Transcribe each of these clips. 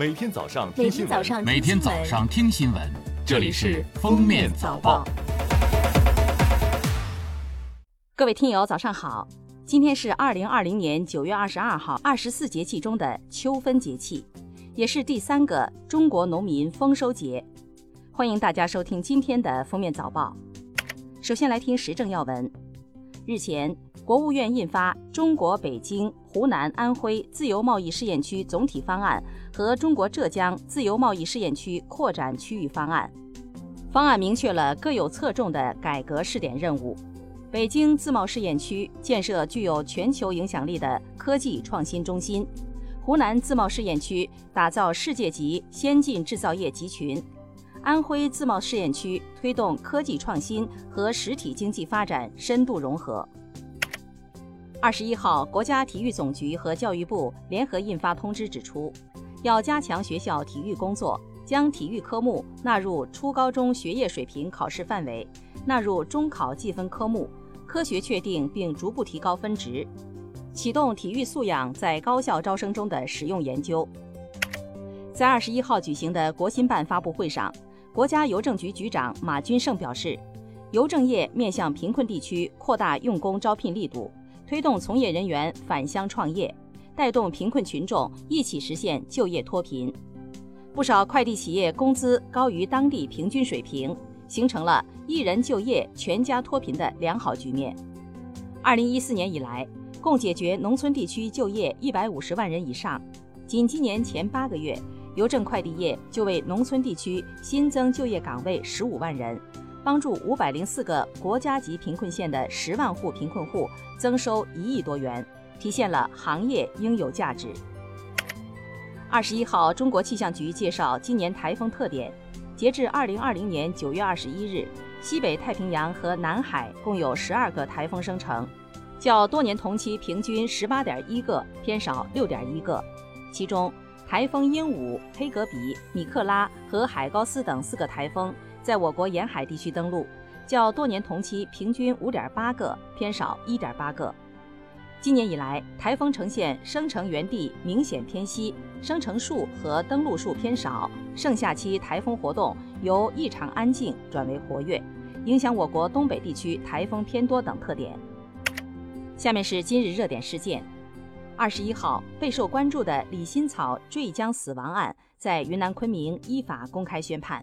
每天早上听新闻，每天早上听新闻，这里是《封封面早报》。各位听友，早上好！今天是二零二零年九月二十二号，二十四节气中的秋分节气，也是第三个中国农民丰收节。欢迎大家收听今天的封面早报。首先来听时政要闻。日前，国务院印发《中国北京、湖南、安徽自由贸易试验区总体方案》和《中国浙江自由贸易试验区扩展区域方案》。方案明确了各有侧重的改革试点任务。北京自贸试验区建设具有全球影响力的科技创新中心；湖南自贸试验区打造世界级先进制造业集群；安徽自贸试验区推动科技创新和实体经济发展深度融合。二十一号，国家体育总局和教育部联合印发通知，指出，要加强学校体育工作，将体育科目纳入初高中学业水平考试范围，纳入中考计分科目，科学确定并逐步提高分值，启动体育素养在高校招生中的实用研究。在二十一号举行的国新办发布会上，国家邮政局局长马军胜表示，邮政业面向贫困地区扩大用工招聘力度。推动从业人员返乡创业，带动贫困群众一起实现就业脱贫。不少快递企业工资高于当地平均水平，形成了一人就业、全家脱贫的良好局面。二零一四年以来，共解决农村地区就业一百五十万人以上。仅今年前八个月，邮政快递业就为农村地区新增就业岗位十五万人。帮助五百零四个国家级贫困县的十万户贫困户增收一亿多元，体现了行业应有价值。二十一号，中国气象局介绍今年台风特点。截至二零二零年九月二十一日，西北太平洋和南海共有十二个台风生成，较多年同期平均十八点一个偏少六点一个。其中，台风鹦鹉、黑格比、米克拉和海高斯等四个台风。在我国沿海地区登陆，较多年同期平均五点八个，偏少一点八个。今年以来，台风呈现生成源地明显偏西，生成数和登陆数偏少，盛夏期台风活动由异常安静转为活跃，影响我国东北地区台风偏多等特点。下面是今日热点事件：二十一号，备受关注的李新草坠江死亡案在云南昆明依法公开宣判。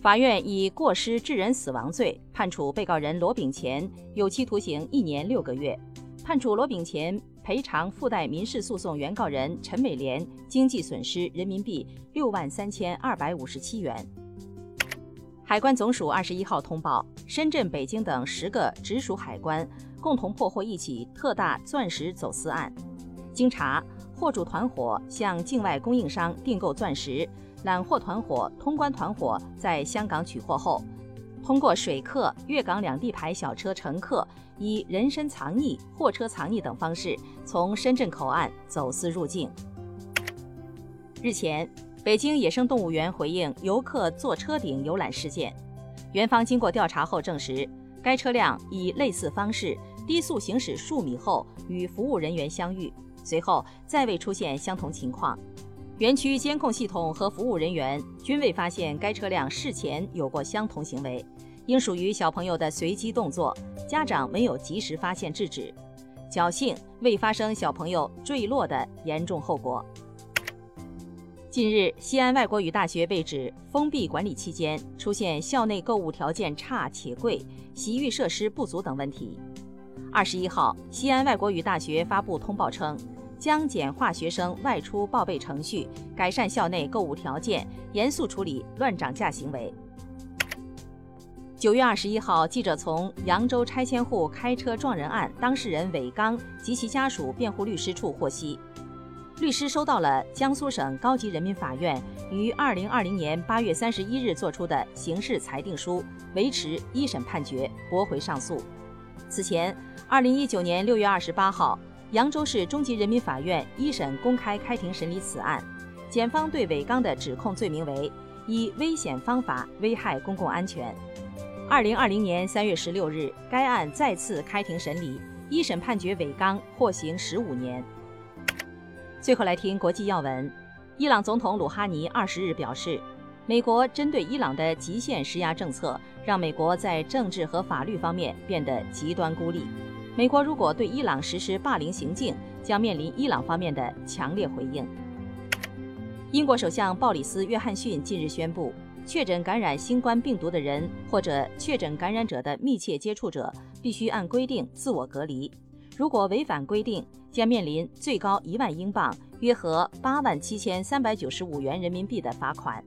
法院以过失致人死亡罪判处被告人罗炳乾有期徒刑一年六个月，判处罗炳乾赔偿附带民事诉讼原告人陈美莲经济损失人民币六万三千二百五十七元。海关总署二十一号通报，深圳、北京等十个直属海关共同破获一起特大钻石走私案。经查，货主团伙向境外供应商订购钻石。揽货团伙、通关团伙在香港取货后，通过水客、粤港两地牌小车乘客以人身藏匿、货车藏匿等方式从深圳口岸走私入境。日前，北京野生动物园回应游客坐车顶游览事件，园方经过调查后证实，该车辆以类似方式低速行驶数米后与服务人员相遇，随后再未出现相同情况。园区监控系统和服务人员均未发现该车辆事前有过相同行为，应属于小朋友的随机动作，家长没有及时发现制止，侥幸未发生小朋友坠落的严重后果。近日，西安外国语大学被指封闭管理期间出现校内购物条件差且贵、洗浴设施不足等问题。二十一号，西安外国语大学发布通报称。将简化学生外出报备程序，改善校内购物条件，严肃处理乱涨价行为。九月二十一号，记者从扬州拆迁户开车撞人案当事人韦刚及其家属辩护律师处获悉，律师收到了江苏省高级人民法院于二零二零年八月三十一日作出的刑事裁定书，维持一审判决，驳回上诉。此前，二零一九年六月二十八号。扬州市中级人民法院一审公开开庭审理此案，检方对韦刚的指控罪名为以危险方法危害公共安全。二零二零年三月十六日，该案再次开庭审理，一审判决韦刚获刑十五年。最后来听国际要闻：伊朗总统鲁哈尼二十日表示，美国针对伊朗的极限施压政策，让美国在政治和法律方面变得极端孤立。美国如果对伊朗实施霸凌行径，将面临伊朗方面的强烈回应。英国首相鲍里斯·约翰逊近日宣布，确诊感染新冠病毒的人或者确诊感染者的密切接触者必须按规定自我隔离，如果违反规定，将面临最高一万英镑（约合八万七千三百九十五元人民币）的罚款。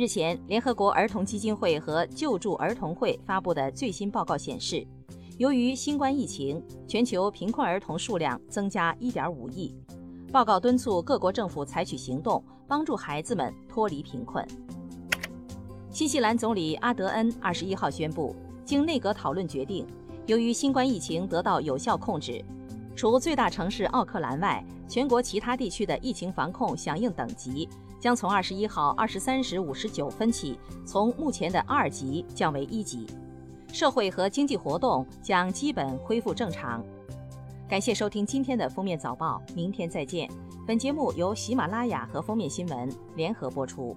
日前，联合国儿童基金会和救助儿童会发布的最新报告显示。由于新冠疫情，全球贫困儿童数量增加1.5亿。报告敦促各国政府采取行动，帮助孩子们脱离贫困。新西兰总理阿德恩21号宣布，经内阁讨论决定，由于新冠疫情得到有效控制，除最大城市奥克兰外，全国其他地区的疫情防控响应等级将从二十一号二十三时五十九分起，从目前的二级降为一级。社会和经济活动将基本恢复正常。感谢收听今天的封面早报，明天再见。本节目由喜马拉雅和封面新闻联合播出。